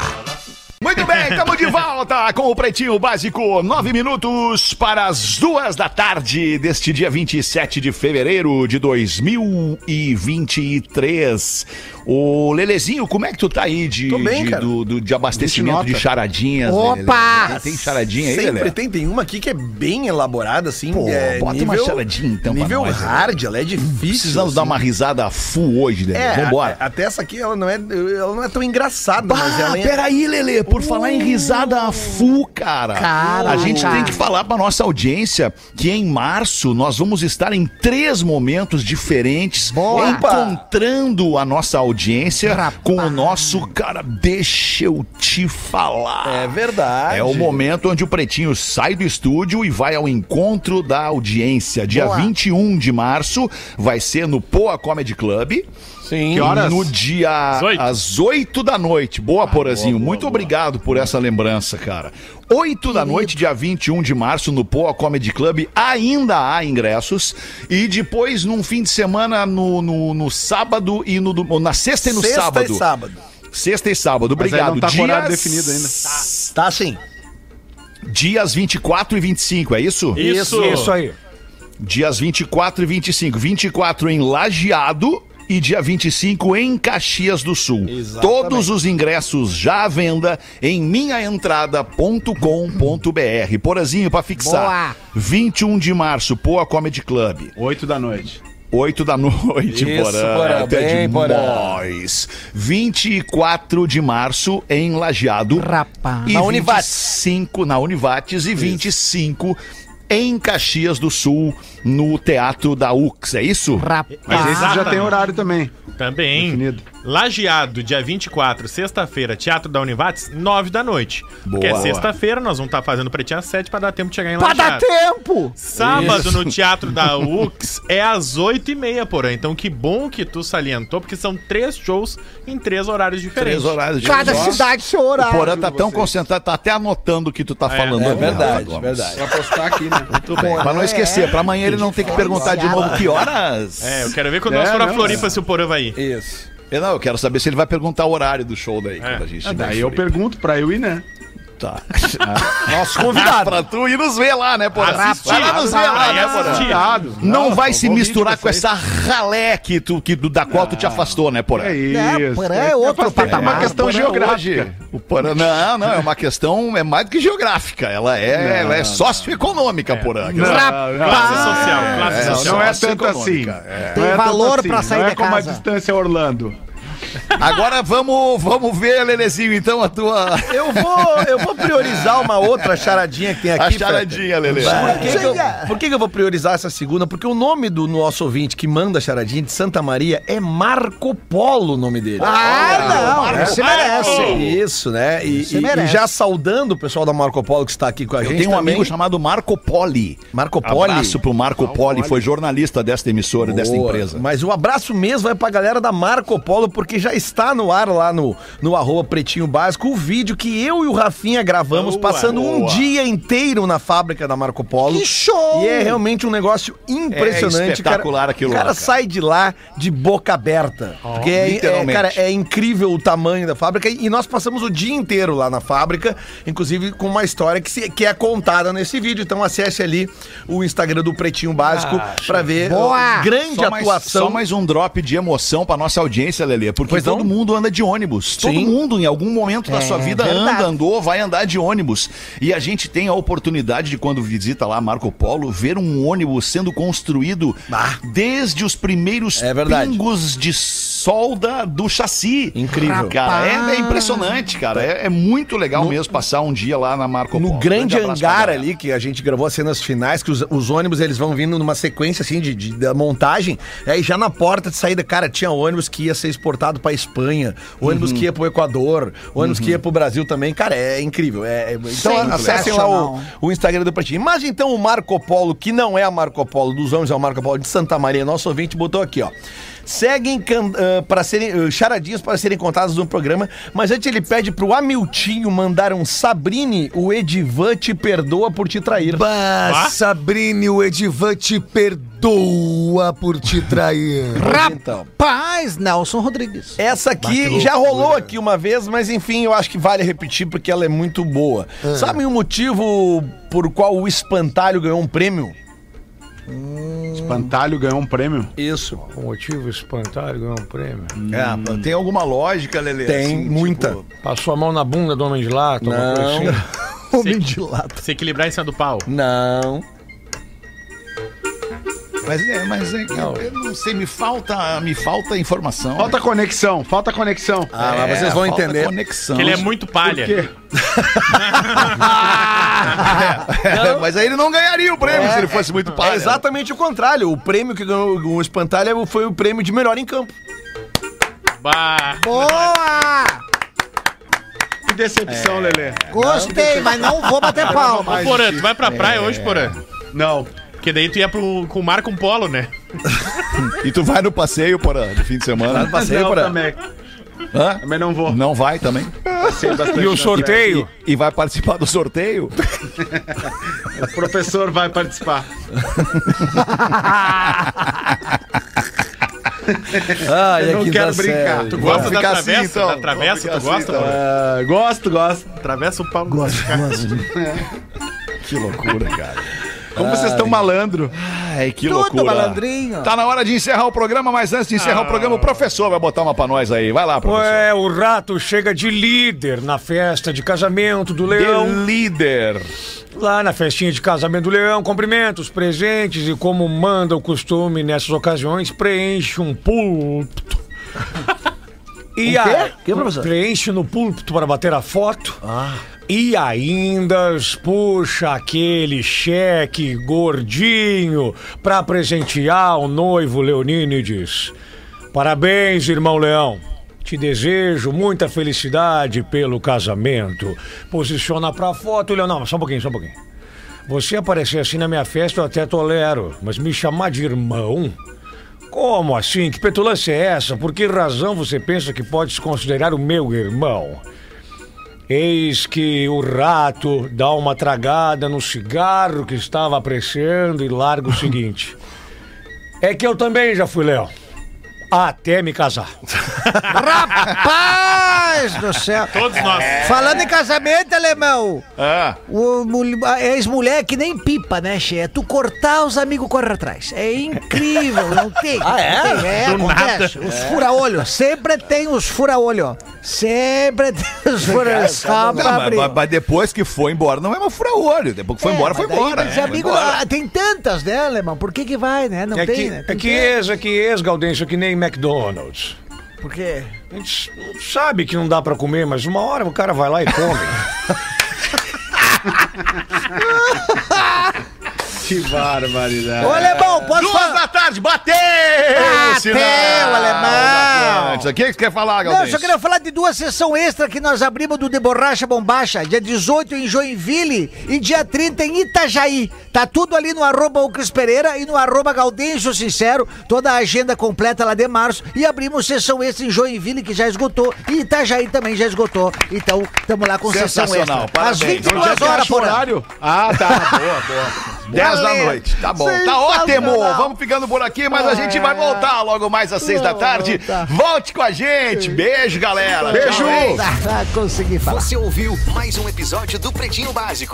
Muito bem, estamos de volta com o Pretinho Básico. Nove minutos para as duas da tarde deste dia 27 de fevereiro de 2023. Ô, Lelezinho, como é que tu tá aí de, Tô bem, de, cara. do, do- de abastecimento de charadinhas? Opa! Lelê? Tem, charadinha aí, Sempre Lelê? tem, tem uma aqui que é bem elaborada, assim. Pô, é bota uma charadinha, então, Nível nós, né? hard, ela é difícil. Precisamos dar assim. uma risada full hoje, Lelê. É, Vambora. a- até essa aqui, ela não é, ela não é tão engraçada, mas Ah, ela é... peraí, Lelê, por falar em risada a full, cara. Caraca. A gente tem que falar pra nossa audiência que em março nós vamos estar em três momentos diferentes, Boa. encontrando a nossa audiência com o nosso cara. Deixa eu te falar. É verdade. É o momento onde o Pretinho sai do estúdio e vai ao encontro da audiência. Dia Boa. 21 de março vai ser no Poa Comedy Club. Sim. Que horas? No dia Às oito. às 8 da noite. Boa, Porazinho. Muito obrigado por essa lembrança, cara. 8 da noite, dia 21 de março, no Poa Comedy Club. Ainda há ingressos. E depois, num fim de semana, no, no, no sábado e no. Na sexta e no Sexta sábado. e sábado. Sexta e sábado. Mas aí Obrigado. não tá com horário definido ainda. Tá sim. Dias 24 e 25, é isso? Isso. Isso aí. Dias 24 e 25. 24 em Lajeado e dia 25 em Caxias do Sul. Todos os ingressos já à venda em minhaentrada.com.br. Porazinho, pra fixar. Boa. 21 de março, Poa Comedy Club. 8 da noite. 8 da noite, Isso, Porã. Porã, Até demais. 24 de março em Lajeado. Rapaz. E Na Univates. 25 na Univates e 25 em Caxias do Sul, no Teatro da UX. É isso? Rapaz. Mas esse já tem horário também. Também. Definido. Lajeado, dia 24, sexta-feira, Teatro da Univates, 9 da noite. Porque é Boa. sexta-feira, nós vamos estar fazendo pretinho às 7 pra dar tempo de chegar em Pra dar Lajeado. tempo! Sábado no Teatro da UX é às 8h30, porém. Então que bom que tu salientou, porque são três shows em três horários diferentes. Três horários de Cada Ó, cidade seu O horário. Porã tá tão concentrado, tá até anotando o que tu tá falando. é ali, verdade, verdade. Pra postar aqui, né? Muito bem. Pra não esquecer, pra amanhã ele não tem que perguntar de novo que horas. É, eu quero ver quando nós É, for a Floripa se o Porã vai ir. Isso. Eu não, eu quero saber se ele vai perguntar o horário do show daí. quando a gente estiver Daí eu pergunto pra eu ir, né? Tá. Nosso convidado. pra tu ir nos ver lá, né, Porã? Assistir. Vai lá nos ver lá, né, Porã? Não, vai se vou misturar com essa ralé que tu, que, do- da qual tu te afastou, né, Porã? É isso. É, Porã é outro patamar. É uma questão Porã geográfica. o Porã, não, não, é uma questão, é mais do que geográfica. Ela é, ela é socioeconômica, Porã. Não, Classe não, social, classe É, social. não é tanto assim. é. Tem é valor pra sair não é de como a casa. distância Orlando. Agora vamos, vamos ver, Lelezinho, então, a tua. Eu vou, eu vou priorizar uma outra charadinha que tem aqui. A charadinha, Lele. Por que, que eu, por que que eu vou priorizar essa segunda? Porque o nome do nosso ouvinte que manda a charadinha de Santa Maria é Marco Polo, o nome dele. Ah, não. Você merece. Isso, né? E, Você e- merece. e já saudando o pessoal da Marco Polo que está aqui com a Eu gente. tenho um também. amigo chamado Marco Poli. Marco Poli. Abraço pro Marco Poli, foi jornalista desta emissora, desta Boa. empresa. Mas o abraço mesmo vai pra galera da Marco Polo, porque já está no ar lá no, no arroba Pretinho Básico o vídeo que eu e o Rafinha gravamos, Boa, passando um boa. dia inteiro na fábrica da Marco Polo. Que show! E é realmente um negócio impressionante. É espetacular cara, aquilo O lá, cara cara. sai de lá de boca aberta. porque é, é, literalmente. cara, é incrível o tamanho da fábrica. E nós passamos o dia inteiro lá na fábrica, inclusive com uma história que, se- que é contada nesse vídeo. Então acesse ali o Instagram do Pretinho Básico pra ver Boa! a grande Só mais, atuação. só mais um drop de emoção pra nossa audiência, Lelê. Porque Pois todo não? mundo anda de ônibus. Todo Sim. mundo, em algum momento da É, sua vida, verdade. anda, andou, vai andar de ônibus. E a gente tem a oportunidade de, quando visita lá Marco Polo, ver um ônibus sendo construído desde os primeiros É verdade. pingos de solda do chassi. Incrível. Cara, é, é impressionante, cara. É, é muito legal mesmo passar um dia lá na Marco Polo. No grande pra hangar ali, que a gente gravou as cenas finais, que os, os ônibus eles vão vindo numa sequência assim de, de- da montagem. E aí já na porta de saída, cara, tinha ônibus que ia ser exportado pra Espanha, ônibus Uhum. que ia pro Equador, ônibus que ia pro Brasil também. Cara, é incrível. É, é- então acessem lá o, o Instagram do Pretinho. Mas então o Marco Polo, que não é a Marco Polo dos homens, é o Marco Polo de Santa Maria, nosso ouvinte botou aqui, ó. Seguem ah, para serem ah, charadinhas para serem contadas no programa, mas antes ele pede pro Amiltinho mandar um Sabrine, o Edivan te perdoa por te trair. Bah, Sabrine, o Edivan te perdoa por te trair. Então, Rapaz, Nelson Rodrigues. essa aqui já rolou aqui uma vez, mas enfim, eu acho que vale repetir porque ela é muito boa. Sabe o motivo por qual o Espantalho ganhou um prêmio? Espantalho ganhou um prêmio. Isso. O motivo espantalho ganhou um prêmio. É, tem alguma lógica, Lelê? Tem assim, muita. tipo, Passou a mão na bunda do homem de lata, Não. assim. Homem de lata. Se equilibrar em cima do pau. Não. Mas é, mas é, eu não sei, me falta, me falta informação. Falta conexão, falta conexão. Ah, mas vocês vão falta entender. Conexão. Que ele é muito palha. quê? É, mas aí ele não ganharia o prêmio É, se ele fosse muito palha. É exatamente o contrário. O prêmio que ganhou o Espantalho foi o prêmio de melhor em campo. Bah. Boa! Que decepção, Lelê. Gostei, mas não vou bater palma. Ô, Porã, tu vai pra praia hoje, Porã? Não. Porque daí tu ia pro, com o Marco um Polo, né? E tu vai no passeio, porra, no fim de semana. Passeio não, por aí. também. Hã? Também não vou. Não vai também. E o sorteio? E vai participar do sorteio? O professor vai participar. Ai, Eu não aqui quero brincar. sério. Tu gosta da ficar assim, travessa? então. Da travessa, tu gosta, assim, Porã? Ah, gosto, gosto. Atravessa o pau. Gosto, gosto. Que loucura, cara. Como vocês estão malandro. Ai, que Tudo loucura. malandrinho. Tá na hora de encerrar o programa, mas antes de encerrar o programa, o professor vai botar uma pra nós aí. Vai lá, professor. Ué, o rato chega de líder na festa de casamento do leão. líder. Lá na festinha de casamento do leão, cumprimenta os presentes e, como manda o costume nessas ocasiões, preenche um púlpito. E Um quê? a- Que, professor? preenche no púlpito para bater a foto. E ainda puxa aquele cheque gordinho para presentear o noivo leonino e diz: Parabéns, irmão Leão. Te desejo muita felicidade pelo casamento. Posiciona pra foto, Leão. Não, só um pouquinho, só um pouquinho. Você aparecer assim na minha festa eu até tolero, mas me chamar de irmão? Como assim? Que petulância é essa? Por que razão você pensa que pode se considerar o meu irmão? Eis que o rato dá uma tragada no cigarro que estava apreciando e larga o seguinte. É que eu também já fui leão. Até me casar. Rapaz do céu. Todos nós. Falando em casamento, alemão, Ah, o a ex-mulher é que nem pipa, né, Che? É Tu cortar, os amigos correm atrás. É incrível, não tem. Ah, é? Tem, é, Do acontece. Os fura-olho. Sempre tem os fura-olho. Sempre tem os fura-olho. Só não, pra mas, abrir. mas- mas depois que foi embora, não é uma fura-olho. Depois que foi É, embora, foi daí, embora. mas né? amigo, Foi embora. ah, tem tantas, né, alemão? Por que que vai, né? Não é tem, que, né? é Tem que tantas. ex, é que ex, Gaudêncio, é que nem McDonald's. Por quê? A gente sabe que não dá pra comer, mas uma hora o cara vai lá e come. Que barbaridade. Ô, alemão, posso Duas falar? da tarde, bateu! Bateu, alemão! O que você quer falar, Não, Galdêncio? só queria falar de duas sessões extra que nós abrimos do De Borracha Bombacha, dia 18 em Joinville e dia 30 em Itajaí. Tá tudo ali no arroba o Cris Pereira e no arroba Gaudêncio Sincero, toda a agenda completa lá de março. E abrimos sessão extra em Joinville, que já esgotou, e Itajaí também já esgotou. Então, estamos lá com sessão Sensacional, extra. Às parabéns. 22 Onde é que horas acha o por horário? Ah, tá. Boa, boa. 10 da noite. Tá bom. Tá ótimo. Vamos ficando por aqui, mas a gente vai voltar logo mais às 6 da tarde. Volte com a gente. Beijo, galera. Beijo. Consegui falar. Você ouviu mais um episódio do Pretinho Básico.